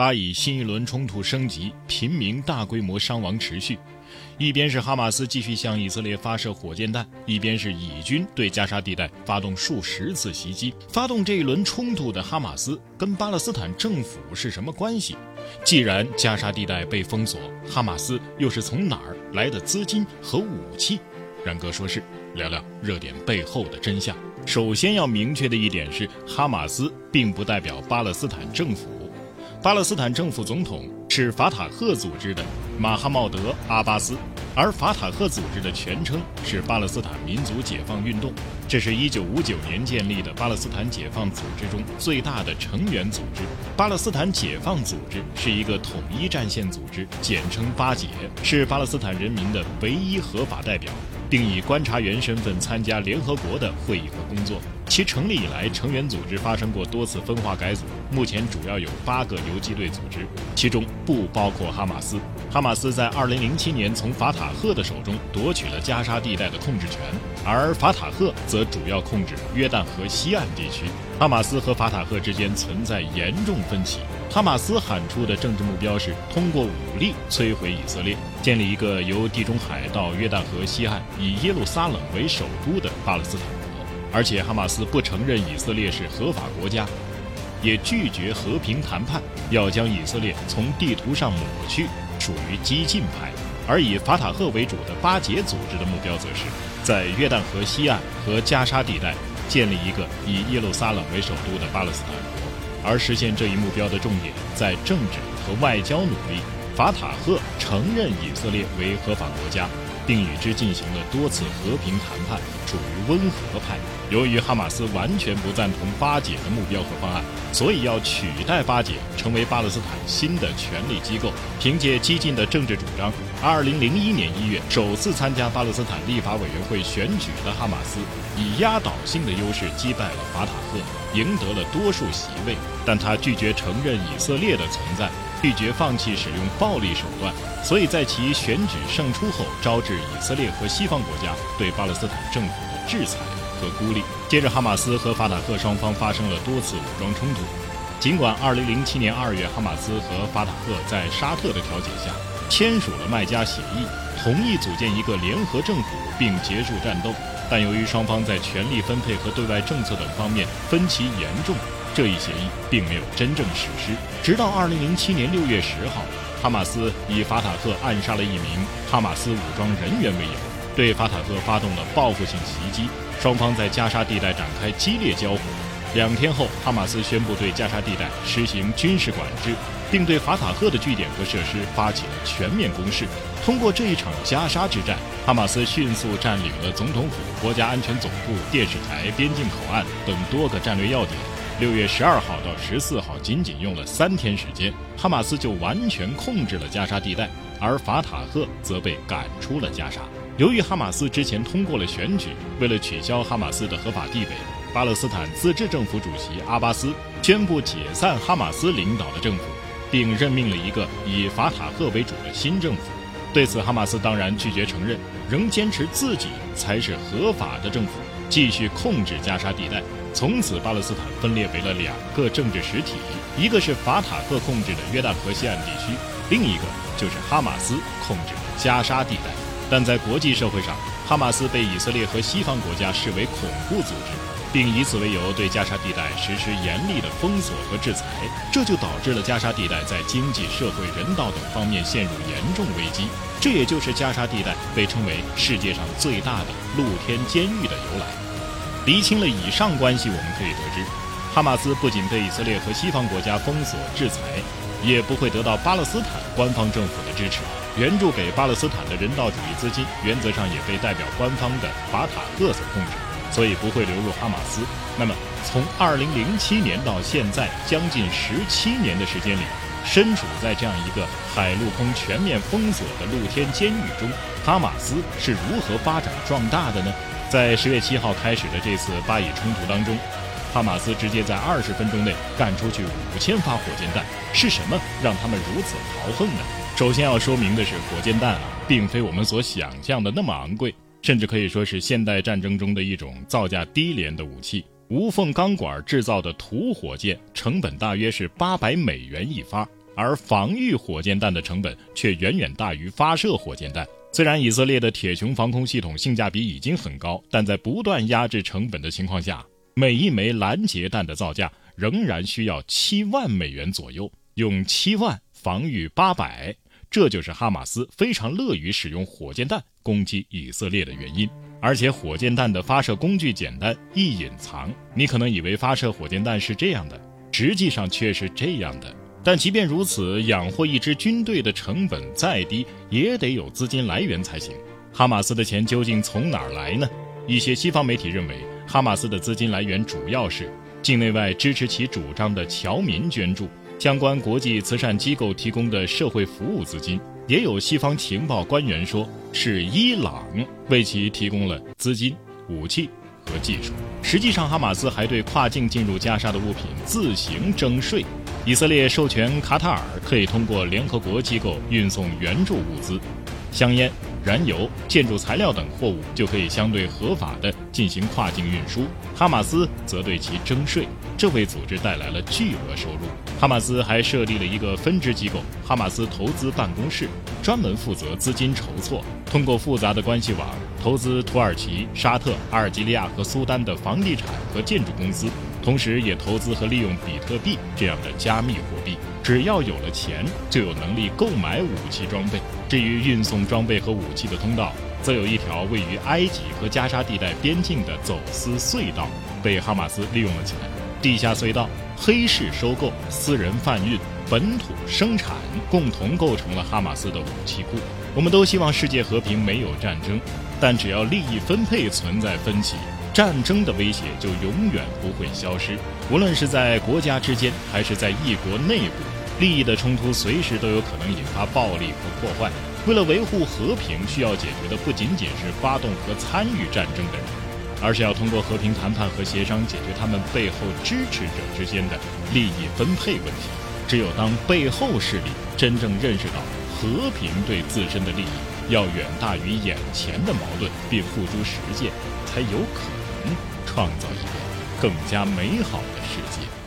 巴以新一轮冲突升级，平民大规模伤亡持续。一边是哈马斯继续向以色列发射火箭弹，一边是以军对加沙地带发动数十次袭击。发动这一轮冲突的哈马斯跟巴勒斯坦政府是什么关系？既然加沙地带被封锁，哈马斯又是从哪儿来的资金和武器？然哥说是聊聊热点背后的真相。首先要明确的一点是，哈马斯并不代表巴勒斯坦政府。巴勒斯坦政府总统是法塔赫组织的马哈茂德·阿巴斯，而法塔赫组织的全称是巴勒斯坦民族解放运动，这是一九五九年建立的巴勒斯坦解放组织中最大的成员组织。巴勒斯坦解放组织是一个统一战线组织，简称巴解，是巴勒斯坦人民的唯一合法代表。并以观察员身份参加联合国的会议和工作。其成立以来，成员组织发生过多次分化改组。目前主要有八个游击队组织，其中不包括哈马斯。哈马斯在2007年从法塔赫的手中夺取了加沙地带的控制权，而法塔赫则主要控制约旦河西岸地区。哈马斯和法塔赫之间存在严重分歧。哈马斯喊出的政治目标是通过武力摧毁以色列，建立一个由地中海到约旦河西岸、以耶路撒冷为首都的巴勒斯坦。而且，哈马斯不承认以色列是合法国家，也拒绝和平谈判，要将以色列从地图上抹去，属于激进派。而以法塔赫为主的巴解组织的目标，则是在约旦河西岸和加沙地带建立一个以耶路撒冷为首都的巴勒斯坦国。而实现这一目标的重点在政治和外交努力。法塔赫承认以色列为合法国家，并与之进行了多次和平谈判，处于温和派。由于哈马斯完全不赞同巴解的目标和方案，所以要取代巴解成为巴勒斯坦新的权力机构。凭借激进的政治主张，2001年1月首次参加巴勒斯坦立法委员会选举的哈马斯，以压倒性的优势击败了法塔赫。赢得了多数席位，但他拒绝承认以色列的存在，拒绝放弃使用暴力手段，所以在其选举胜出后，招致以色列和西方国家对巴勒斯坦政府的制裁和孤立。接着，哈马斯和法塔赫双方发生了多次武装冲突。尽管2007年2月，哈马斯和法塔赫在沙特的调解下签署了麦加协议，同意组建一个联合政府并结束战斗。但由于双方在权力分配和对外政策等方面分歧严重，这一协议并没有真正实施。直到2007年6月10号，哈马斯以法塔赫暗杀了一名哈马斯武装人员为由，对法塔赫发动了报复性袭击，双方在加沙地带展开激烈交火。两天后，哈马斯宣布对加沙地带实行军事管制，并对法塔赫的据点和设施发起了全面攻势。通过这一场加沙之战，哈马斯迅速占领了总统府、国家安全总部、电视台、边境口岸等多个战略要点。六月十二号到十四号，仅仅用了三天时间，哈马斯就完全控制了加沙地带，而法塔赫则被赶出了加沙。由于哈马斯之前通过了选举，为了取消哈马斯的合法地位，巴勒斯坦自治政府主席阿巴斯宣布解散哈马斯领导的政府，并任命了一个以法塔赫为主的新政府。对此，哈马斯当然拒绝承认，仍坚持自己才是合法的政府，继续控制加沙地带。从此，巴勒斯坦分裂为了两个政治实体：一个是法塔赫控制的约旦河西岸地区，另一个就是哈马斯控制的加沙地带。但在国际社会上，哈马斯被以色列和西方国家视为恐怖组织。并以此为由对加沙地带实施严厉的封锁和制裁，这就导致了加沙地带在经济社会、人道等方面陷入严重危机。这也就是加沙地带被称为世界上最大的露天监狱的由来。厘清了以上关系，我们可以得知，哈马斯不仅被以色列和西方国家封锁制裁，也不会得到巴勒斯坦官方政府的支持。援助给巴勒斯坦的人道主义资金，原则上也被代表官方的法塔赫所控制。所以不会流入哈马斯。那么，从2007年到现在将近17年的时间里，身处在这样一个海陆空全面封锁的露天监狱中，哈马斯是如何发展壮大的呢？在十月七号开始的这次巴以冲突当中，哈马斯直接在二十分钟内干出去五千发火箭弹。是什么让他们如此豪横呢？首先要说明的是，火箭弹啊，并非我们所想象的那么昂贵。甚至可以说是现代战争中的一种造价低廉的武器。无缝钢管制造的土火箭成本大约是八百美元一发，而防御火箭弹的成本却远远大于发射火箭弹。虽然以色列的铁穹防空系统性价比已经很高，但在不断压制成本的情况下，每一枚拦截弹的造价仍然需要七万美元左右。用七万防御八百，这就是哈马斯非常乐于使用火箭弹攻击以色列的原因。而且火箭弹的发射工具简单易隐藏，你可能以为发射火箭弹是这样的，实际上却是这样的。但即便如此，养活一支军队的成本再低，也得有资金来源才行。哈马斯的钱究竟从哪儿来呢？一些西方媒体认为，哈马斯的资金来源主要是境内外支持其主张的侨民捐助、相关国际慈善机构提供的社会服务资金。也有西方情报官员说，是伊朗为其提供了资金、武器和技术。实际上，哈马斯还对跨境进入加沙的物品自行征税。以色列授权卡塔尔可以通过联合国机构运送援助物资，香烟、燃油、建筑材料等货物就可以相对合法的进行跨境运输。哈马斯则对其征税，这为组织带来了巨额收入。哈马斯还设立了一个分支机构——哈马斯投资办公室，专门负责资金筹措，通过复杂的关系网投资土耳其、沙特、阿尔及利亚和苏丹的房地产和建筑公司。同时，也投资和利用比特币这样的加密货币。只要有了钱，就有能力购买武器装备。至于运送装备和武器的通道，则有一条位于埃及和加沙地带边境的走私隧道，被哈马斯利用了起来。地下隧道、黑市收购、私人贩运、本土生产，共同构成了哈马斯的武器库。我们都希望世界和平，没有战争，但只要利益分配存在分歧。战争的威胁就永远不会消失，无论是在国家之间，还是在一国内部，利益的冲突随时都有可能引发暴力和破坏。为了维护和平，需要解决的不仅仅是发动和参与战争的人，而是要通过和平谈判和协商解决他们背后支持者之间的利益分配问题。只有当背后势力真正认识到和平对自身的利益要远大于眼前的矛盾，并付诸实践，才有可能。创造一个更加美好的世界。